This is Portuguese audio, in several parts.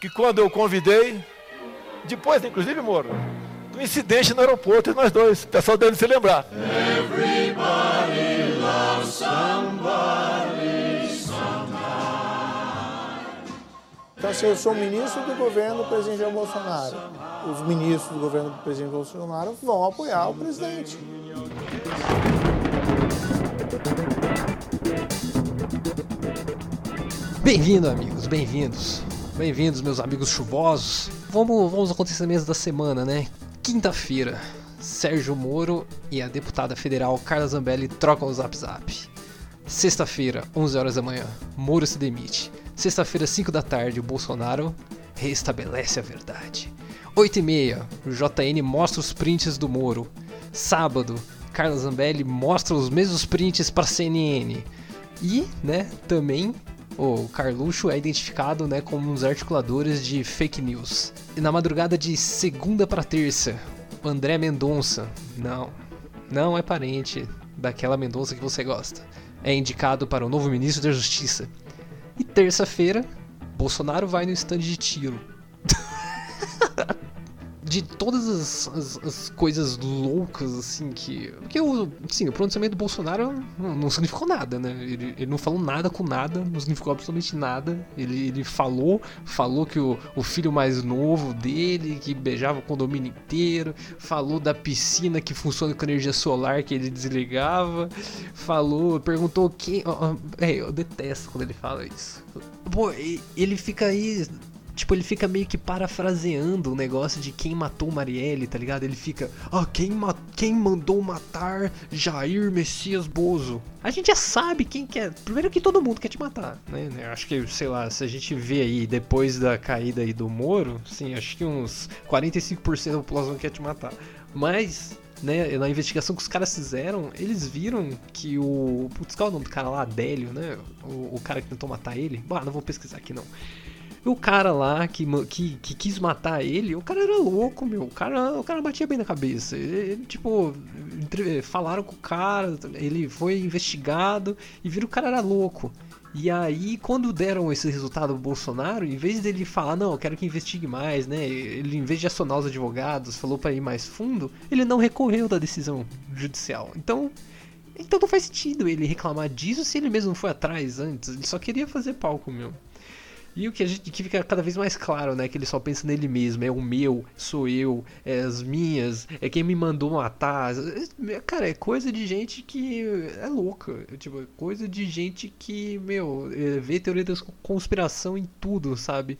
que quando eu convidei, depois, inclusive, Moro, do incidente no aeroporto, nós dois, o pessoal deve se lembrar. Everybody loves somebody Então, se eu sou ministro do governo do presidente Jair Bolsonaro, os ministros do governo do presidente Bolsonaro vão apoiar o presidente. Bem-vindo, amigos, bem-vindos. Bem-vindos, meus amigos chuvosos. Vamos, vamos aos acontecimentos da semana, né? Quinta-feira, Sérgio Moro e a deputada federal Carla Zambelli trocam o zap zap. Sexta-feira, 11 horas da manhã, Moro se demite. Sexta-feira, 5 da tarde, o Bolsonaro restabelece a verdade. 8 e meia, o JN mostra os prints do Moro. Sábado, Carla Zambelli mostra os mesmos prints para CNN. E, né, também o Carluxo é identificado né, como um dos articuladores de fake news. E na madrugada de segunda para terça, o André Mendonça, não, não é parente daquela Mendonça que você gosta, é indicado para o novo ministro da Justiça. E terça-feira, Bolsonaro vai no stand de tiro. De todas as, as, as, coisas loucas, assim, que. Porque o, assim, o pronunciamento do Bolsonaro não, não significou nada, né? Ele, ele, não falou nada com nada, não significou absolutamente nada. Ele, ele falou, falou que o, o filho mais novo dele, que beijava o condomínio inteiro, falou da piscina que funciona com energia solar que ele desligava, falou, perguntou quem. É, eu detesto quando ele fala isso. Pô, ele fica aí Tipo, ele fica meio que parafraseando o negócio de quem matou Marielle, tá ligado? Ele fica, ah, quem, ma quem mandou matar Jair Messias Bozo? A gente já sabe quem quer. Primeiro que todo mundo quer te matar, né? Eu acho que, sei lá, se a gente vê aí depois da caída aí do Moro, sim, acho que uns 45% da população quer te matar. Mas né, na investigação que os caras fizeram, eles viram que o. Putz, qual é o nome do cara lá? Adélio, né? O, o cara que tentou matar ele. Bah, não vou pesquisar aqui não. O cara lá que, que, que, quis matar ele, o cara era louco, meu. O cara, o cara batia bem na cabeça. Ele, ele, tipo, falaram com o cara, ele foi investigado e viram que o cara era louco. E aí, quando deram esse resultado ao Bolsonaro, em vez dele falar, não, eu quero que investigue mais, né? Ele, em vez de acionar os advogados, falou para ir mais fundo, ele não recorreu da decisão judicial. Então, então não faz sentido ele reclamar disso se ele mesmo não foi atrás antes. Ele só queria fazer palco, meu. E o que a gente que fica cada vez mais claro, né? Que ele só pensa nele mesmo, é o meu, sou eu, é as minhas, é quem me mandou matar. Cara, é coisa de gente que é louca. Tipo, é coisa de gente que, meu, é, vê teoria da conspiração em tudo, sabe?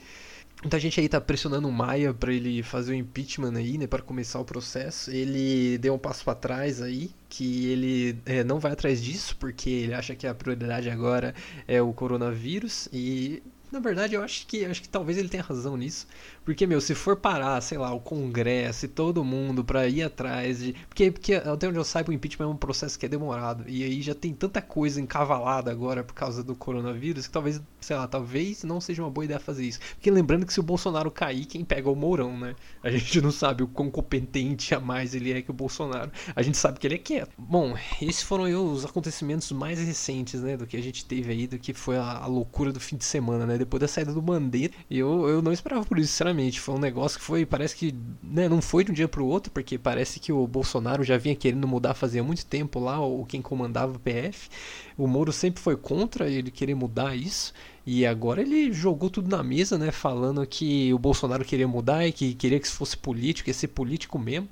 Muita gente aí tá pressionando o Maia para ele fazer o impeachment aí, né, para começar o processo. Ele deu um passo para trás aí, que ele é, não vai atrás disso, porque ele acha que a prioridade agora é o coronavírus e na verdade, eu acho que acho que talvez ele tenha razão nisso. Porque, meu, se for parar, sei lá, o Congresso e todo mundo pra ir atrás de. Porque, porque até onde eu saiba, o impeachment é um processo que é demorado. E aí já tem tanta coisa encavalada agora por causa do coronavírus que talvez, sei lá, talvez não seja uma boa ideia fazer isso. Porque lembrando que se o Bolsonaro cair, quem pega é o Mourão, né? A gente não sabe o quão competente a mais ele é que o Bolsonaro. A gente sabe que ele é quieto. Bom, esses foram os acontecimentos mais recentes, né? Do que a gente teve aí, do que foi a, a loucura do fim de semana, né? Depois da saída do Mandetta. Eu, eu não esperava por isso, sinceramente foi um negócio que foi, parece que né, não foi de um dia para o outro, porque parece que o Bolsonaro já vinha querendo mudar fazia muito tempo lá, ou quem comandava o PF. O Moro sempre foi contra ele querer mudar isso. E agora ele jogou tudo na mesa, né? Falando que o Bolsonaro queria mudar e que queria que fosse político, ia ser político mesmo.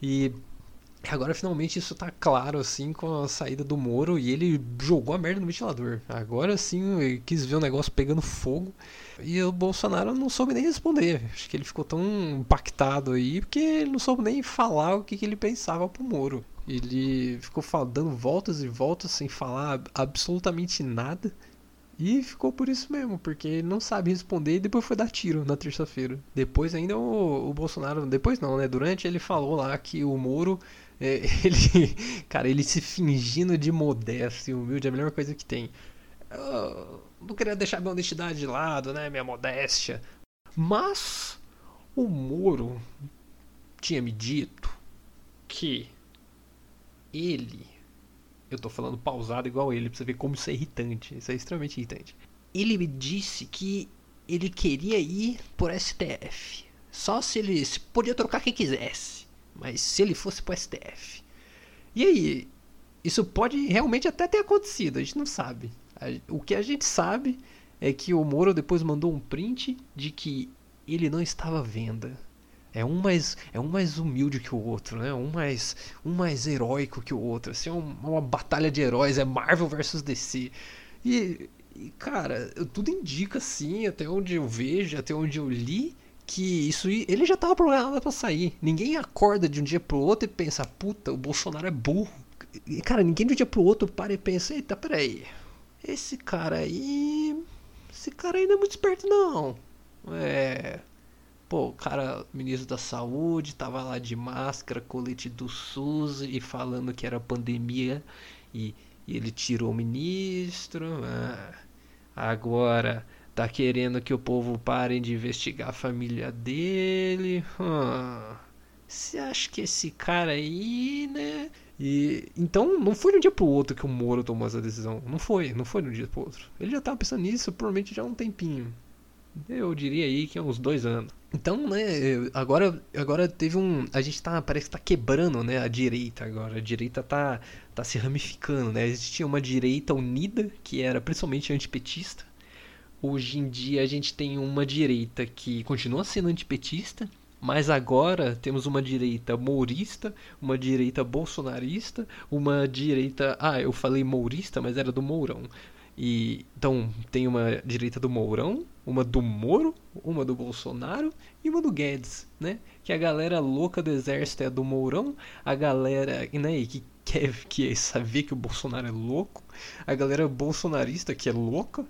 E Agora finalmente isso tá claro assim com a saída do Moro e ele jogou a merda no ventilador. Agora sim ele quis ver o negócio pegando fogo e o Bolsonaro não soube nem responder. Acho que ele ficou tão impactado aí porque ele não soube nem falar o que, que ele pensava pro Moro. Ele ficou dando voltas e voltas sem falar absolutamente nada. E ficou por isso mesmo, porque ele não sabe responder e depois foi dar tiro na terça-feira. Depois ainda o, o Bolsonaro, depois não, né? Durante ele falou lá que o Moro é, ele, cara, ele se fingindo de modesto e humilde é a melhor coisa que tem. Eu não queria deixar minha honestidade de lado, né? Minha modéstia. Mas o Moro tinha me dito que ele. Eu tô falando pausado igual ele, pra você ver como isso é irritante. Isso é extremamente irritante. Ele me disse que ele queria ir por STF. Só se ele se podia trocar quem quisesse. Mas se ele fosse pro STF. E aí, isso pode realmente até ter acontecido, a gente não sabe. O que a gente sabe é que o Moro depois mandou um print de que ele não estava à venda. É um mais, é um mais humilde que o outro, né? Um mais, um mais heróico que o outro. Assim, é uma, uma batalha de heróis, é Marvel versus DC. E, e, cara, tudo indica assim, até onde eu vejo, até onde eu li, que isso ele já estava programado para sair. Ninguém acorda de um dia pro outro e pensa, puta, o Bolsonaro é burro. E, cara, ninguém de um dia pro outro para e pensa, eita, peraí. Esse cara aí. Esse cara aí não é muito esperto, não. É. Pô, o cara, ministro da saúde, tava lá de máscara, colete do SUS e falando que era pandemia e, e ele tirou o ministro. Ah, agora tá querendo que o povo pare de investigar a família dele. Você hum, acha que esse cara aí, né? E então não foi de um dia pro outro que o Moro tomou essa decisão. Não foi, não foi de um dia pro outro. Ele já tava pensando nisso provavelmente já há um tempinho. Eu diria aí que é uns dois anos. Então, né, agora, agora teve um. A gente tá. Parece que tá quebrando, né? A direita agora. A direita tá, tá se ramificando, né? Existia uma direita unida, que era principalmente antipetista. Hoje em dia a gente tem uma direita que continua sendo antipetista, mas agora temos uma direita mourista, uma direita bolsonarista, uma direita. Ah, eu falei mourista, mas era do Mourão. E então tem uma direita do Mourão, uma do Moro, uma do Bolsonaro e uma do Guedes, né? Que a galera louca do exército é do Mourão, a galera né, que quer que saber que o Bolsonaro é louco, a galera bolsonarista que é louca,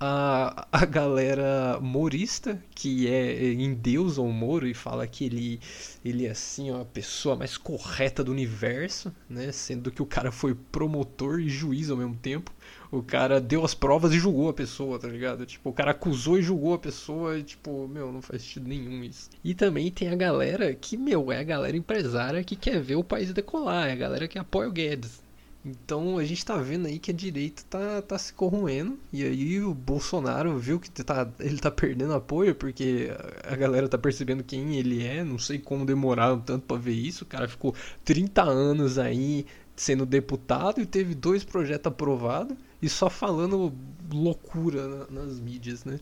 a, a galera morista, que é em Deus ou Moro e fala que ele, ele é assim, a pessoa mais correta do universo, né? Sendo que o cara foi promotor e juiz ao mesmo tempo. O cara deu as provas e julgou a pessoa, tá ligado? Tipo, o cara acusou e julgou a pessoa e, tipo, meu, não faz sentido nenhum isso. E também tem a galera que, meu, é a galera empresária que quer ver o país decolar, é a galera que apoia o Guedes. Então a gente tá vendo aí que a direita tá, tá se corroendo. E aí o Bolsonaro viu que tá, ele tá perdendo apoio porque a galera tá percebendo quem ele é. Não sei como demoraram tanto para ver isso. O cara ficou 30 anos aí sendo deputado e teve dois projetos aprovados e só falando loucura nas mídias, né?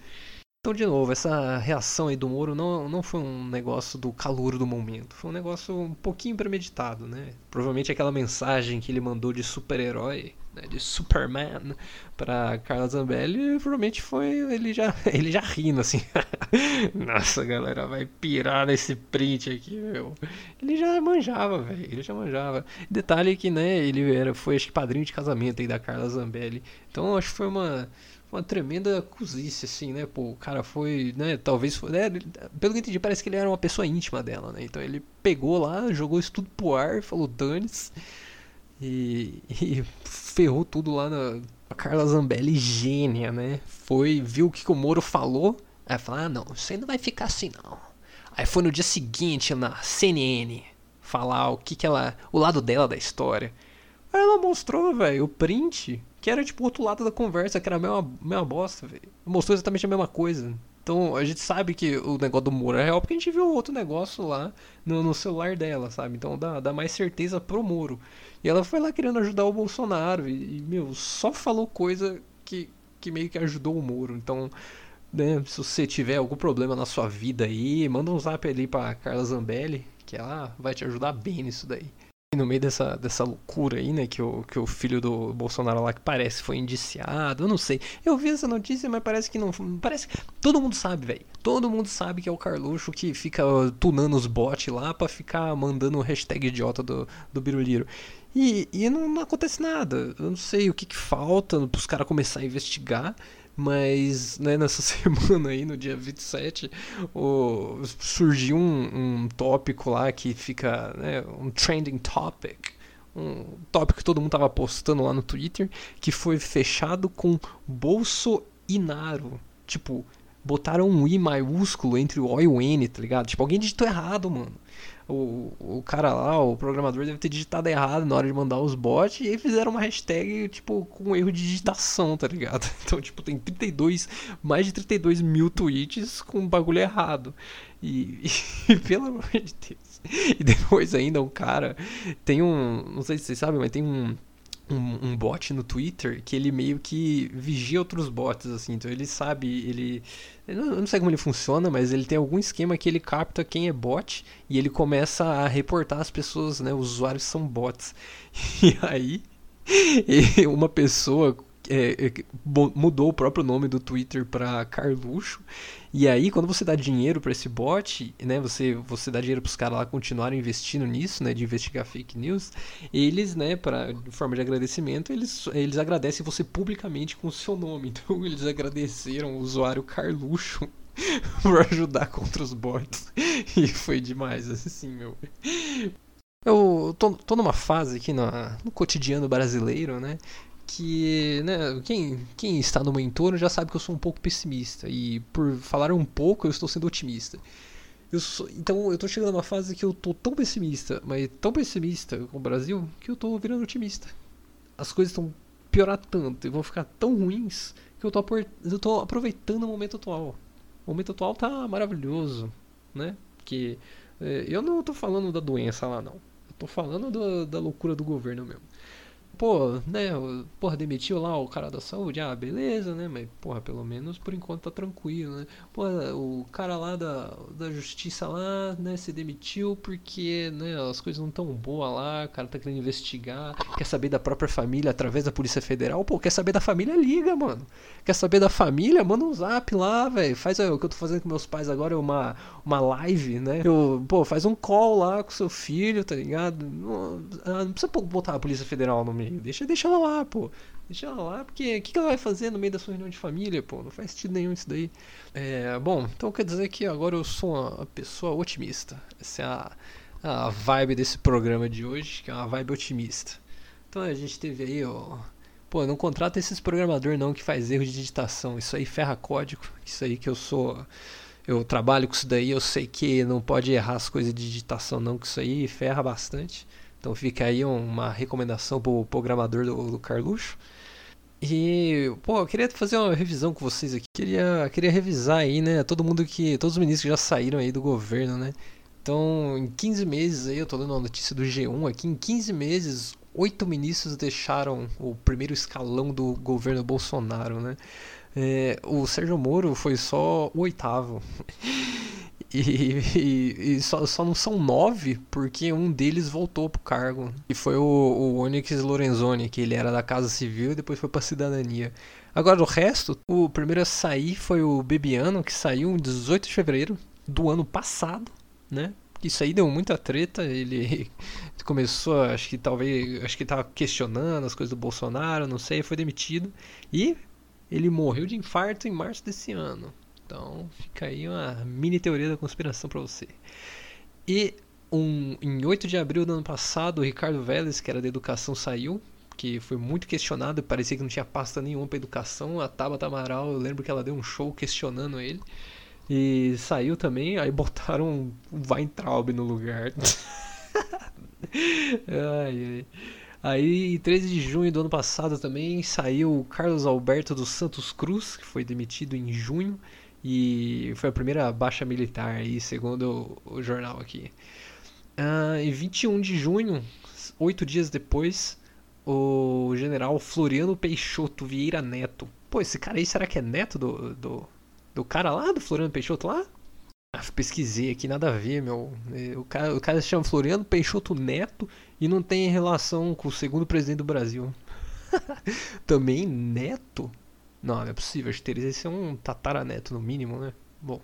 Então, de novo, essa reação aí do Moro não, não foi um negócio do calor do momento. Foi um negócio um pouquinho premeditado, né? Provavelmente aquela mensagem que ele mandou de super-herói, né, de Superman, para Carla Zambelli, provavelmente foi ele já, ele já rindo assim. Nossa, galera, vai pirar nesse print aqui, meu. Ele já manjava, velho. Ele já manjava. Detalhe que, né, ele era, foi acho que padrinho de casamento aí da Carla Zambelli. Então, acho que foi uma uma tremenda cozice, assim, né? Pô, o cara foi, né? Talvez foi. Né, pelo que eu entendi, parece que ele era uma pessoa íntima dela, né? Então ele pegou lá, jogou isso tudo pro ar, falou dane-se. E, e, ferrou tudo lá na. A Carla Zambelli, gênia, né? Foi, viu o que, que o Moro falou. Aí falou: ah, não, isso aí não vai ficar assim, não. Aí foi no dia seguinte na CNN falar o que, que ela. o lado dela da história. Aí ela mostrou, velho, o print que era tipo o outro lado da conversa, que era a mesma, mesma bosta, velho. Mostrou exatamente a mesma coisa. Então a gente sabe que o negócio do Moro é real porque a gente viu outro negócio lá no, no celular dela, sabe? Então dá, dá mais certeza pro Moro. E ela foi lá querendo ajudar o Bolsonaro e, e meu, só falou coisa que, que meio que ajudou o Moro. Então, né, se você tiver algum problema na sua vida aí, manda um zap ali pra Carla Zambelli, que ela vai te ajudar bem nisso daí no meio dessa, dessa loucura aí, né? Que o, que o filho do Bolsonaro lá que parece foi indiciado. Eu não sei. Eu vi essa notícia, mas parece que não. Parece. Todo mundo sabe, velho. Todo mundo sabe que é o Carluxo que fica tunando os bots lá pra ficar mandando o hashtag idiota do, do Biruliro. E, e não, não, acontece nada. Eu não sei o que, que falta pros caras começar a investigar. Mas né, nessa semana aí, no dia 27, o, surgiu um, um tópico lá que fica. Né, um trending topic. Um tópico que todo mundo tava postando lá no Twitter, que foi fechado com Bolso Inaro. Tipo, botaram um I maiúsculo entre o O e o N, tá ligado? Tipo, alguém digitou errado, mano. O, o cara lá, o programador, deve ter digitado errado na hora de mandar os bots e aí fizeram uma hashtag, tipo, com erro de digitação, tá ligado? Então, tipo, tem 32, mais de 32 mil tweets com bagulho errado. E, e pelo amor de Deus. E depois ainda um cara tem um, não sei se vocês sabem, mas tem um um, um, bot no Twitter que ele meio que vigia outros bots, assim. Então ele sabe, ele. Eu não sei como ele funciona, mas ele tem algum esquema que ele capta quem é bot e ele começa a reportar as pessoas, né? Os usuários são bots. E aí, uma pessoa é, é, mudou o próprio nome do Twitter para Carluxo. E aí, quando você dá dinheiro para esse bot, né, você, você dá dinheiro para os caras lá continuarem investindo nisso, né, de investigar fake news, eles, né, para forma de agradecimento, eles, eles agradecem você publicamente com o seu nome. Então, eles agradeceram o usuário Carluxo por ajudar contra os bots. E foi demais, assim, meu. Eu tô, tô numa fase aqui no cotidiano brasileiro, né? Que né, quem, quem está no meu entorno já sabe que eu sou um pouco pessimista e por falar um pouco eu estou sendo otimista. Eu sou, então eu estou chegando numa fase que eu estou tão pessimista, mas tão pessimista com o Brasil que eu estou virando otimista. As coisas estão piorar tanto e vão ficar tão ruins que eu estou aproveitando o momento atual. O momento atual tá maravilhoso, né? Porque é, eu não estou falando da doença lá não. Eu tô falando do, da loucura do governo mesmo pô, né, porra, demitiu lá o cara da saúde, ah, beleza, né, mas, porra, pelo menos por enquanto tá tranquilo, né, porra, o cara lá da, da justiça lá, né, se demitiu porque, né, as coisas não tão boas lá, o cara tá querendo investigar, quer saber da própria família através da Polícia Federal, pô, quer saber da família, liga, mano, quer saber da família, manda um zap lá, velho, faz o que eu tô fazendo com meus pais agora, é uma, uma live, né, eu, pô, faz um call lá com seu filho, tá ligado, não, ah, não precisa botar a Polícia Federal no meio, meio. Deixa, deixa ela lá, pô. Deixa ela lá, porque o que, que ela vai fazer no meio da sua reunião de família, pô? Não faz sentido nenhum isso daí. É, bom, então quer dizer que agora eu sou uma pessoa otimista. Essa é a, a vibe desse programa de hoje, que é uma vibe otimista. Então a gente teve aí, ó. Pô, não contrata esses programador não que faz erro de digitação. Isso aí ferra código. Isso aí que eu sou. Eu trabalho com isso daí, eu sei que não pode errar as coisas de digitação não, que isso aí ferra bastante. Então fica aí uma recomendação pro programador do, do Carluxo. E, pô, eu queria fazer uma revisão com vocês aqui. Queria, queria revisar aí, né, todo mundo que, todos os ministros que já saíram aí do governo, né? Então, em 15 meses aí, eu tô dando uma notícia do G1 aqui, em 15 meses, oito ministros deixaram o primeiro escalão do governo Bolsonaro, né? É, o Sérgio Moro foi só o oitavo. E, e, e, só, só não são nove porque um deles voltou pro cargo. E foi o, o Onyx Lorenzoni, que ele era da Casa Civil e depois foi pra cidadania. Agora o resto, o primeiro a sair foi o Bebiano, que saiu em 18 de fevereiro do ano passado, né? Isso aí deu muita treta, ele começou, acho que talvez, acho que tava questionando as coisas do Bolsonaro, não sei, foi demitido. E ele morreu de infarto em março desse ano. Então fica aí uma mini teoria da conspiração para você. E um, em 8 de abril do ano passado, o Ricardo Vélez, que era da educação, saiu, que foi muito questionado, parecia que não tinha pasta nenhuma para educação. A Tabata Amaral, eu lembro que ela deu um show questionando ele. E saiu também, aí botaram o Weintraub no lugar. ai, ai. Aí, 13 de junho do ano passado também saiu o Carlos Alberto dos Santos Cruz, que foi demitido em junho. E foi a primeira baixa militar aí, segundo o, jornal aqui. Uh, em 21 de junho, oito dias depois, o general Floriano Peixoto Vieira Neto. Pô, esse cara aí será que é neto do, do, do cara lá, do Floriano Peixoto lá? Ah, pesquisei aqui, nada a ver, meu. O cara, o cara se chama Floriano Peixoto Neto e não tem relação com o segundo presidente do Brasil. Também neto? Não, não é possível. Acho que teria que ser um tataraneto, no mínimo, né? Bom.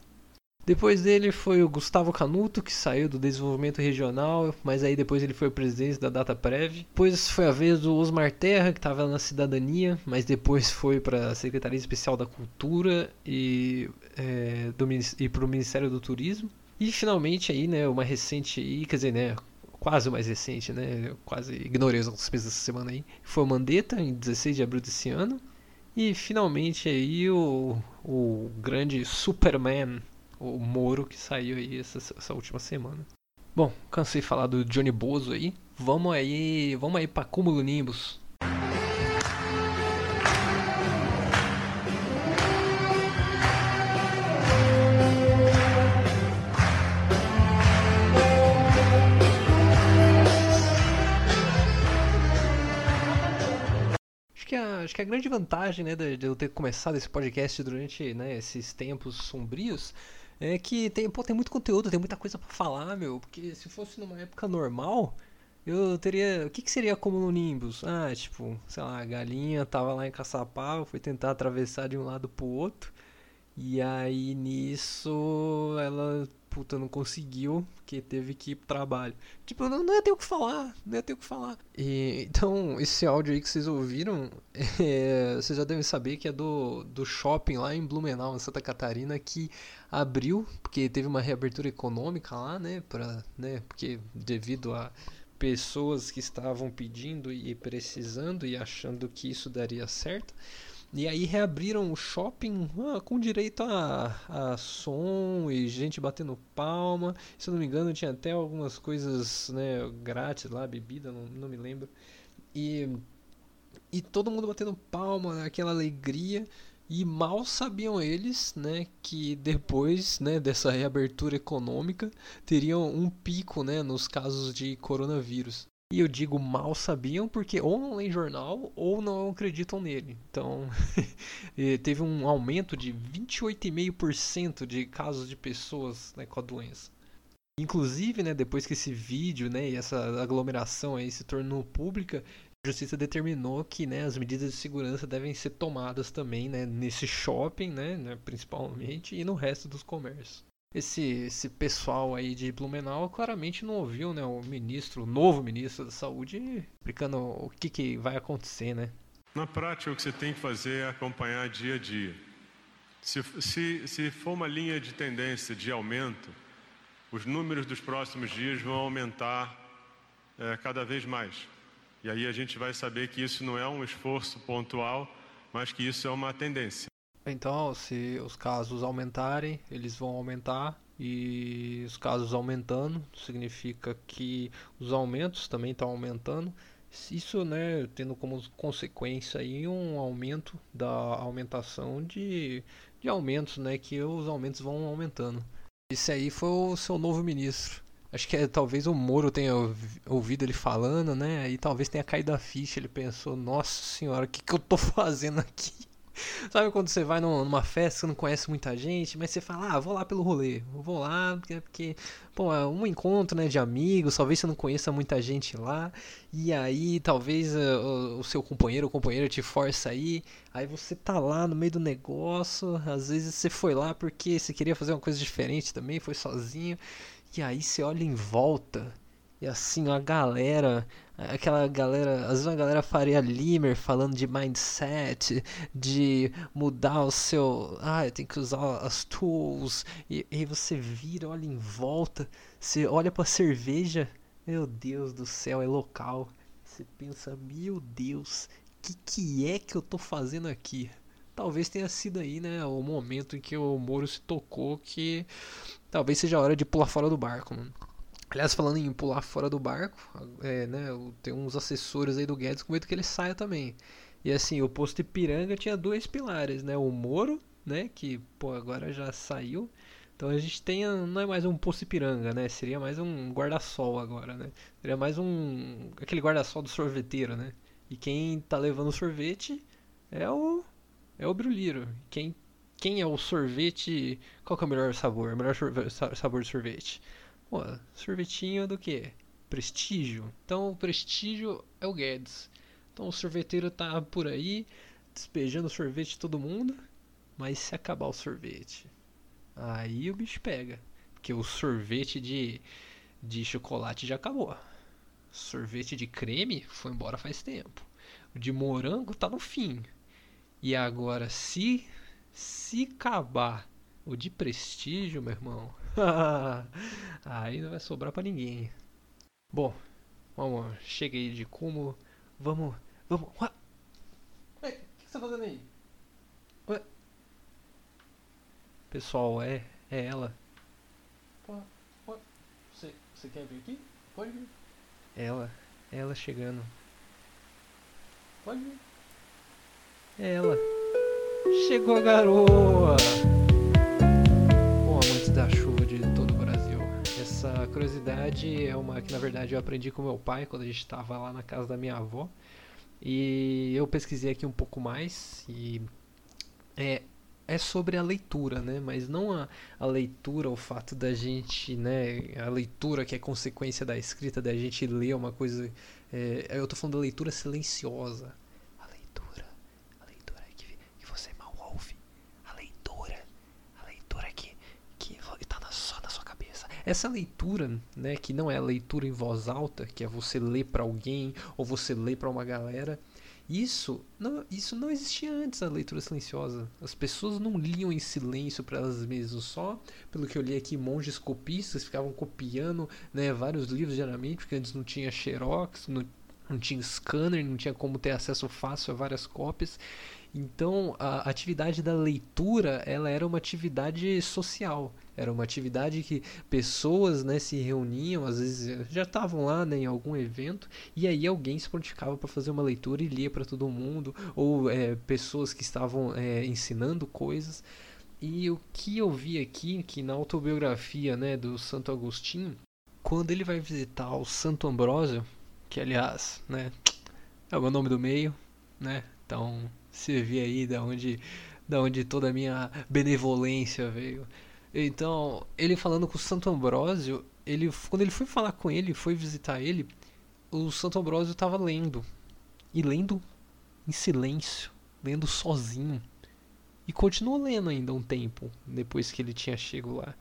Depois dele foi o Gustavo Canuto, que saiu do desenvolvimento regional, mas aí depois ele foi presidente da Data Prev. Depois foi a vez do Osmar Terra, que estava na cidadania, mas depois foi para a Secretaria Especial da Cultura e, é, para o Ministério do Turismo. E finalmente aí, né, uma recente quer dizer, né, quase mais recente, né, quase ignorei os outros meses dessa semana aí, foi o Mandetta, em 16 de abril desse ano. E finalmente aí o, o grande Superman, o Moro, que saiu aí essa, essa última semana. Bom, cansei de falar do Johnny Bozo aí. Vamos aí, vamos aí para Cúmulo Nimbus. Que a, acho que a grande vantagem né, de, de eu ter começado esse podcast durante né, esses tempos sombrios é que tem, pô, tem muito conteúdo, tem muita coisa para falar, meu. Porque se fosse numa época normal, eu teria. O que, que seria como no Nimbus? Ah, tipo, sei lá, a galinha tava lá em Caçapá, foi tentar atravessar de um lado pro outro. E aí nisso ela puta, não conseguiu, porque teve que ir pro trabalho. Tipo, não, não ia ter o que falar, não ia ter o que falar. E, então, esse áudio aí que vocês ouviram, é, vocês já devem saber que é do, do shopping lá em Blumenau, em Santa Catarina, que abriu, porque teve uma reabertura econômica lá, né, pra, né, porque devido a pessoas que estavam pedindo e precisando e achando que isso daria certo. E aí reabriram o shopping ah, com direito a, a som e gente batendo palma. Se eu não me engano, tinha até algumas coisas né, grátis lá, bebida, não, não me lembro. E, e todo mundo batendo palma, aquela alegria. E mal sabiam eles, né, que depois, né, dessa reabertura econômica, teriam um pico, né, nos casos de coronavírus. E eu digo mal sabiam porque ou não leem jornal ou não acreditam nele. Então, teve um aumento de 28,5% de casos de pessoas né, com a doença. Inclusive, né, depois que esse vídeo né, e essa aglomeração aí se tornou pública, a justiça determinou que né, as medidas de segurança devem ser tomadas também né, nesse shopping, né, né principalmente, e no resto dos comércios esse, esse pessoal aí de Blumenau claramente não ouviu, né, o ministro, o novo ministro da Saúde, explicando o que, que vai acontecer, né? Na prática, o que você tem que fazer é acompanhar dia a dia. Se, se, se for uma linha de tendência de aumento, os números dos próximos dias vão aumentar é, cada vez mais. E aí a gente vai saber que isso não é um esforço pontual, mas que isso é uma tendência. Então, se os casos aumentarem, eles vão aumentar e os casos aumentando significa que os aumentos também estão aumentando. Isso, né, tendo como consequência aí um aumento da aumentação de, de aumentos, né, que os aumentos vão aumentando. Esse aí foi o seu novo ministro. Acho que é, talvez o Moro tenha ouvido ele falando, né? E talvez tenha caído a ficha. Ele pensou: Nossa senhora, o que, que eu tô fazendo aqui? Sabe quando você vai numa festa, você não conhece muita gente, mas você fala, ah, vou lá pelo rolê, vou lá, porque, porque pô, é um encontro né, de amigos, talvez você não conheça muita gente lá, e aí talvez uh, o seu companheiro ou companheira te força aí, aí você tá lá no meio do negócio, às vezes você foi lá porque você queria fazer uma coisa diferente também, foi sozinho, e aí você olha em volta, e assim, a galera aquela galera, às vezes uma galera faria Limer falando de mindset, de mudar o seu, ah, tem que usar as tools, e, aí você vira, olha em volta, você olha para cerveja, meu Deus do céu, é local. Você pensa, meu Deus, que que é que eu tô fazendo aqui? Talvez tenha sido aí, né, o momento em que o Moro se tocou que talvez seja a hora de pular fora do barco, mano. Aliás, falando em pular fora do barco, é, né, tem uns assessores aí do Guedes com medo que ele saia também. E assim, o posto Ipiranga tinha dois pilares, né? O Moro, né, que pô, agora já saiu. Então a gente tem, não é mais um posto Ipiranga, né? Seria mais um guarda-sol agora, né? Seria mais um aquele guarda-sol do sorveteiro, né? E quem tá levando o sorvete é o é o Bruliro. Quem quem é o sorvete? Qual que é o melhor sabor? O melhor sabor de sorvete? Pô, sorvetinho do que? Prestígio. Então o prestígio é o Guedes. Então o sorveteiro tá por aí despejando sorvete todo mundo, mas se acabar o sorvete, aí o bicho pega. Porque o sorvete de, de chocolate já acabou. Sorvete de creme foi embora faz tempo. O de morango tá no fim. E agora, se se acabar o de prestígio, meu irmão, aí não vai sobrar para ninguém. Bom, vamos, cheguei de como. Vamos, vamos. Ué, o que você tá fazendo aí? Ué, Pessoal, é, é ela. Você, você quer vir aqui? Pode vir. Ela, ela chegando. Pode vir. É ela. Chegou a garoa! Bom, amantes da chuva Essa curiosidade é uma que na verdade eu aprendi com meu pai quando a gente estava lá na casa da minha avó. E eu pesquisei aqui um pouco mais e é, é sobre a leitura, né? Mas não a, a leitura, o fato da gente, né? A leitura que é consequência da escrita, da gente ler uma coisa. É, eu tô falando da leitura silenciosa. A leitura. A leitura que, que você mal ouve. A leitura. A leitura que, que tá na, só na sua cabeça. Essa leitura, né? Que não é a leitura em voz alta, que é você ler para alguém ou você ler para uma galera isso não, isso não existia antes da leitura silenciosa. As pessoas não liam em silêncio para elas mesmas, só pelo que eu li aqui, monges copistas ficavam copiando né, vários livros diariamente, porque antes não tinha xerox, não, não tinha scanner, não tinha como ter acesso fácil a várias cópias. Então, a atividade da leitura, ela era uma atividade social. Era uma atividade que pessoas né, se reuniam, às vezes já estavam lá né, em algum evento, e aí alguém se prontificava para fazer uma leitura e lia para todo mundo, ou é, pessoas que estavam é, ensinando coisas. E o que eu vi aqui, que na autobiografia né, do Santo Agostinho, quando ele vai visitar o Santo Ambrósio, que aliás né, é o meu nome do meio, né, então você vê aí da onde, da onde toda a minha benevolência veio. Então, ele falando com o Santo Ambrósio, ele, quando ele foi falar com ele, foi visitar ele, o Santo Ambrósio estava lendo. E lendo em silêncio, lendo sozinho. E continuou lendo ainda um tempo, depois que ele tinha chegado lá.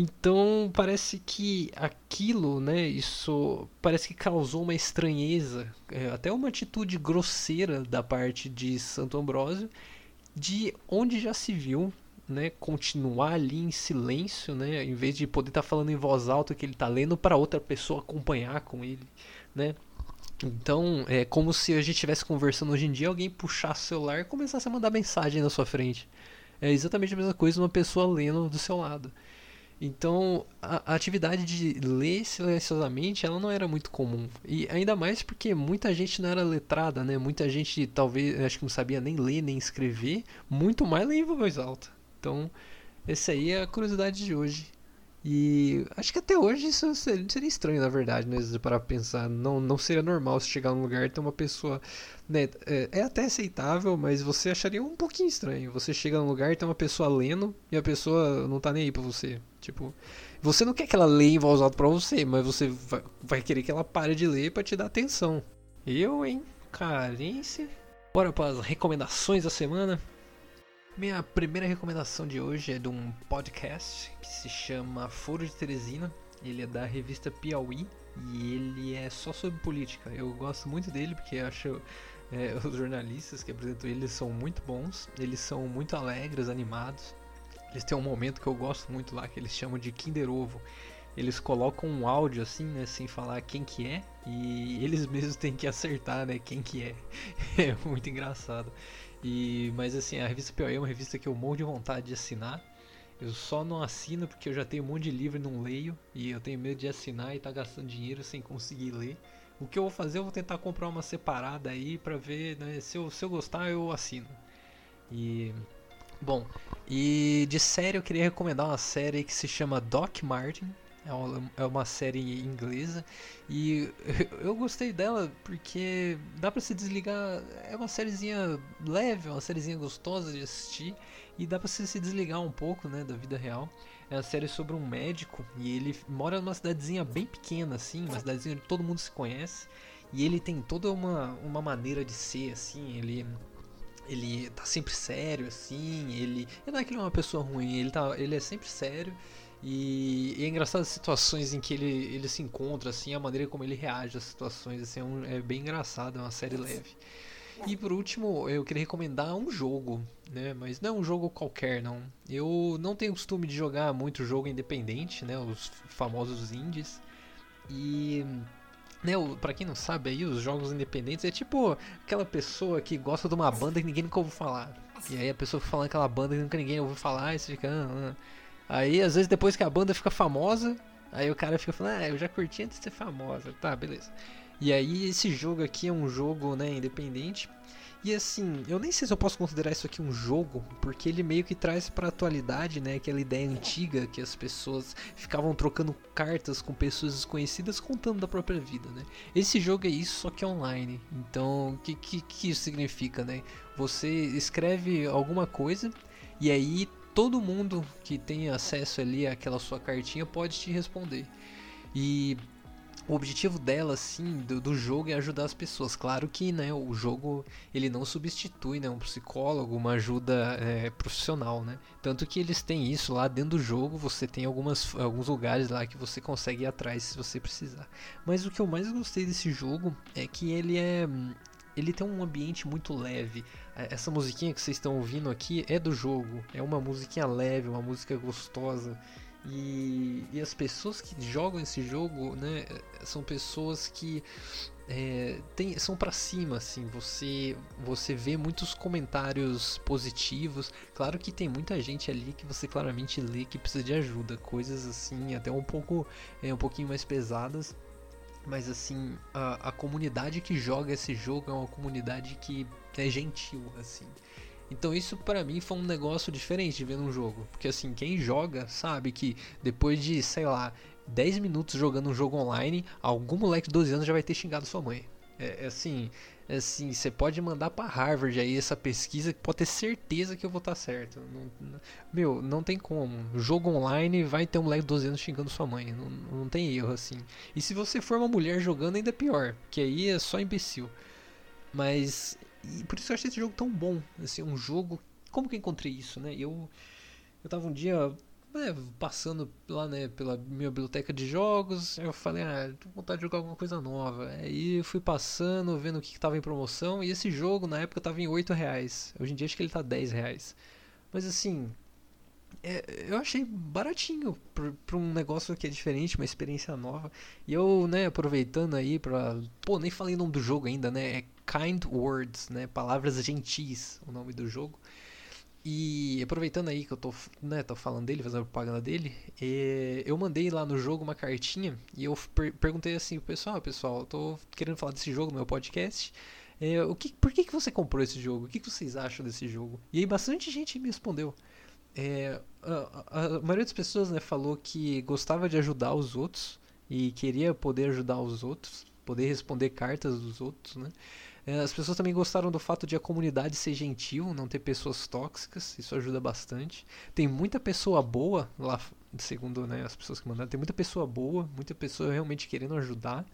Então parece que aquilo, né, isso parece que causou uma estranheza, é, até uma atitude grosseira da parte de Santo Ambrósio, de onde já se viu, né, continuar ali em silêncio, né, em vez de poder estar tá falando em voz alta que ele está lendo para outra pessoa acompanhar com ele, né? Então, é como se a gente estivesse conversando hoje em dia, alguém puxasse o celular e começasse a mandar mensagem na sua frente. É exatamente a mesma coisa uma pessoa lendo do seu lado. Então, a, a, atividade de ler silenciosamente, ela não era muito comum. E ainda mais porque muita gente não era letrada, né? Muita gente talvez, acho que não sabia nem ler, nem escrever, muito mais ler em voz alta. Então, essa aí é a curiosidade de hoje. E acho que até hoje isso seria, seria estranho, na verdade, né? Para pensar, não, não seria normal se chegar num lugar e ter uma pessoa. Né? É, é, até aceitável, mas você acharia um pouquinho estranho. Você chega num lugar e tem uma pessoa lendo e a pessoa não tá nem aí pra você. Tipo, você não quer que ela leia em voz alta pra você, mas você vai, querer que ela pare de ler para te dar atenção. Eu, hein? Carência. Bora para as recomendações da semana. Minha primeira recomendação de hoje é de um podcast que se chama Foro de Teresina. Ele é da revista Piauí e ele é só sobre política. Eu gosto muito dele porque acho é, os jornalistas que apresentam ele são muito bons. Eles são muito alegres, animados. Eles têm um momento que eu gosto muito lá que eles chamam de Kinder Ovo. Eles colocam um áudio assim, né, sem falar quem que é, e eles mesmos têm que acertar, né, quem que é. É muito engraçado. E, mas assim, a revista Piauí é uma revista que eu morro de vontade de assinar. Eu só não assino porque eu já tenho um monte de livro e não leio. E eu tenho medo de assinar e tá gastando dinheiro sem conseguir ler. O que eu vou fazer, eu vou tentar comprar uma separada aí pra ver, né? Se eu, se eu gostar, eu assino. E. Bom, e de série eu queria recomendar uma série que se chama Doc Martin. É, é uma série inglesa e eu gostei dela porque dá para se desligar. É uma sériezinha leve, uma sériezinha gostosa de assistir e dá para se desligar um pouco, né, da vida real. É uma série sobre um médico e ele mora numa cidadezinha bem pequena assim, uma cidadezinha onde todo mundo se conhece e ele tem toda uma, uma maneira de ser assim, ele ele tá sempre sério assim, ele, não é que ele é uma pessoa ruim, ele tá, ele é sempre sério e, e, é engraçado as situações em que ele, ele se encontra, assim, a maneira como ele reage às situações, assim, é, um, é bem engraçado, é uma série leve. E por último, eu queria recomendar um jogo, né? Mas não é um jogo qualquer, não. Eu não tenho costume de jogar muito jogo independente, né? Os famosos indies. E né, para quem não sabe aí, os jogos independentes é tipo aquela pessoa que gosta de uma banda que ninguém nunca ouviu falar. E aí a pessoa fica falando aquela banda que nunca ninguém ouviu falar, e você fica. Ah, ah. Aí às vezes depois que a banda fica famosa, aí o cara fica falando, ah, eu já curti antes de ser famosa. Tá, beleza. E aí esse jogo aqui é um jogo, né, independente. E assim, eu nem sei se eu posso considerar isso aqui um jogo, porque ele meio que traz pra atualidade, né, aquela ideia antiga que as pessoas ficavam trocando cartas com pessoas desconhecidas contando da própria vida, né. Esse jogo é isso, só que online. Então, o que, que, que isso significa, né? Você escreve alguma coisa e aí todo mundo que tem acesso ali àquela sua cartinha pode te responder. E o objetivo dela, assim, do, do, jogo é ajudar as pessoas. Claro que, né, o jogo ele não substitui, né, um psicólogo, uma ajuda é, profissional, né. Tanto que eles têm isso lá dentro do jogo. Você tem algumas, alguns lugares lá que você consegue ir atrás se você precisar. Mas o que eu mais gostei desse jogo é que ele é ele tem um ambiente muito leve. É, essa musiquinha que vocês estão ouvindo aqui é do jogo. É uma musiquinha leve, uma música gostosa. E, e as pessoas que jogam esse jogo, né, são pessoas que é, tem, são para cima, assim. Você você vê muitos comentários positivos. Claro que tem muita gente ali que você claramente lê que precisa de ajuda, coisas assim até um pouco é, um pouquinho mais pesadas. Mas assim, a, a comunidade que joga esse jogo é uma comunidade que é gentil, assim. Então isso para mim foi um negócio diferente de ver num jogo. Porque assim, quem joga sabe que depois de, sei lá, 10 minutos jogando um jogo online, algum moleque de 12 anos já vai ter xingado sua mãe. É, é assim, é assim, você pode mandar para Harvard aí essa pesquisa que pode ter certeza que eu vou estar tá certo. Não, meu, não tem como. Jogo online vai ter um moleque de 12 anos xingando sua mãe. Não, não tem erro assim. E se você for uma mulher jogando, ainda é pior. Que aí é só imbecil. Mas e por isso eu achei esse jogo tão bom. Assim, um jogo. Como que eu encontrei isso, né? Eu, eu tava um dia é, passando lá, né, pela minha biblioteca de jogos. Eu falei, ah, tô com vontade de jogar alguma coisa nova. Aí eu fui passando, vendo o que, que tava em promoção. E esse jogo na época tava em 8 reais. Hoje em dia acho que ele tá 10 reais. Mas assim, é, eu achei baratinho para um negócio que é diferente, uma experiência nova. E eu, né, aproveitando aí pra. Pô, nem falei o nome do jogo ainda, né? É Kind Words, né? Palavras gentis, o nome do jogo. E aproveitando aí que eu tô, né, tô falando dele, fazendo propaganda dele, é, eu mandei lá no jogo uma cartinha e eu per perguntei assim pessoal, pessoal, eu tô querendo falar desse jogo no meu podcast. É, o que, por que, que você comprou esse jogo? O que, que vocês acham desse jogo? E aí bastante gente me respondeu. É, a, a, maioria das pessoas né, falou que gostava de ajudar os outros e queria poder ajudar os outros, poder responder cartas dos outros, né? É, as pessoas também gostaram do fato de a comunidade ser gentil, não ter pessoas tóxicas, isso ajuda bastante. Tem muita pessoa boa lá, segundo né, as pessoas que mandaram, tem muita pessoa boa, muita pessoa realmente querendo ajudar.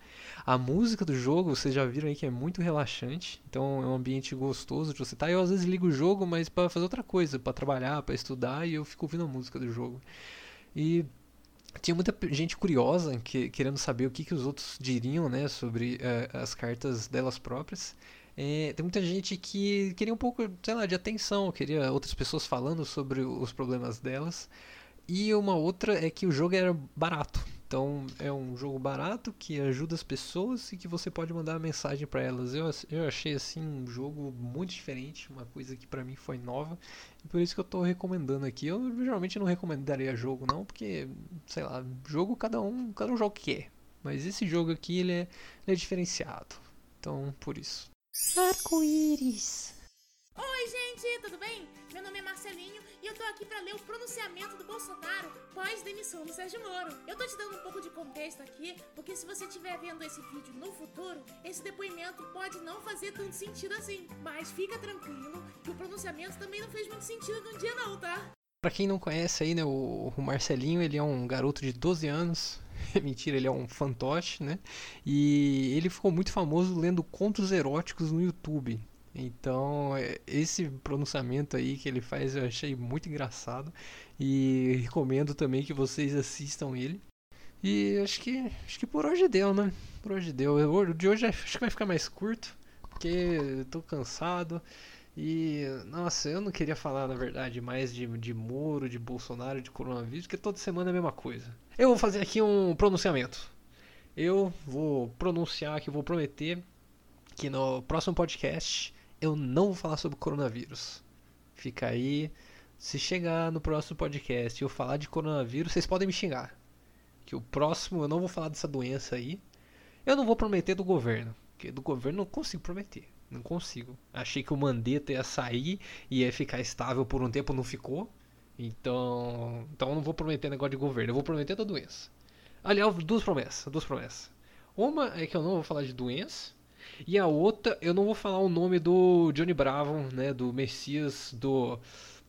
A música do jogo, vocês já viram aí que é muito relaxante, então é um ambiente gostoso de você estar. Tá. Eu às vezes ligo o jogo, mas para fazer outra coisa, para trabalhar, para estudar, e eu fico ouvindo a música do jogo. E tinha muita gente curiosa que, querendo saber o que, que os outros diriam né, sobre uh, as cartas delas próprias. É, tem muita gente que queria um pouco, sei lá, de atenção, queria outras pessoas falando sobre os problemas delas. E uma outra é que o jogo era barato. Então é um jogo barato que ajuda as pessoas e que você pode mandar mensagem para elas. Eu, eu achei assim um jogo muito diferente, uma coisa que para mim foi nova. E por isso que eu estou recomendando aqui. Eu geralmente não recomendaria jogo não, porque sei lá, jogo cada um, cada um joga o que quer. Mas esse jogo aqui ele é, ele é diferenciado. Então, por isso. Arco-íris. Oi, gente, tudo bem? Meu nome é Marcelinho e eu tô aqui para ler o pronunciamento do Bolsonaro pós-demissão do Sérgio Moro. Eu tô te dando um pouco de contexto aqui, porque se você estiver vendo esse vídeo no futuro, esse depoimento pode não fazer tanto sentido assim. Mas fica tranquilo que o pronunciamento também não fez muito sentido num dia não, tá? Pra quem não conhece aí, né, o, Marcelinho, ele é um garoto de 12 anos, mentira, ele é um fantoche, né? E ele ficou muito famoso lendo contos eróticos no YouTube. Então, é, esse pronunciamento aí que ele faz eu achei muito engraçado e recomendo também que vocês assistam ele. E acho que acho que por hoje deu, né? Por hoje deu. O de hoje acho que vai ficar mais curto, porque eu tô cansado. E, nossa, eu não queria falar, na verdade, mais de, de Moro, de Bolsonaro, de coronavírus, porque toda semana é a mesma coisa. Eu vou fazer aqui um pronunciamento. Eu vou pronunciar aqui, vou prometer que no próximo podcast eu não vou falar sobre coronavírus. Fica aí. Se chegar no próximo podcast e eu falar de coronavírus, vocês podem me xingar. Que o próximo eu não vou falar dessa doença aí. Eu não vou prometer do governo. Porque do governo eu não consigo prometer. Não consigo. Achei que o Mandetta ia sair e ia ficar estável por um tempo, não ficou. Então, então eu não vou prometer negócio de governo, eu vou prometer da doença. Aliás, duas promessas, duas promessas. Uma é que eu não vou falar de doença, e a outra eu não vou falar o nome do Johnny Bravo, né, do Messias, do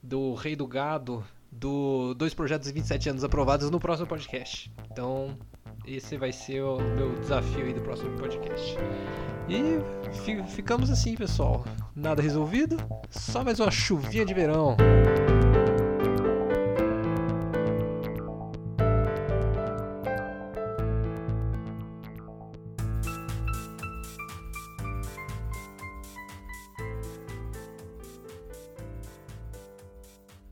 do Rei do Gado, do dois projetos de 27 anos aprovados no próximo podcast. Então, esse vai ser o meu desafio aí do próximo podcast. E ficamos assim, pessoal. Nada resolvido, só mais uma chuvinha de verão.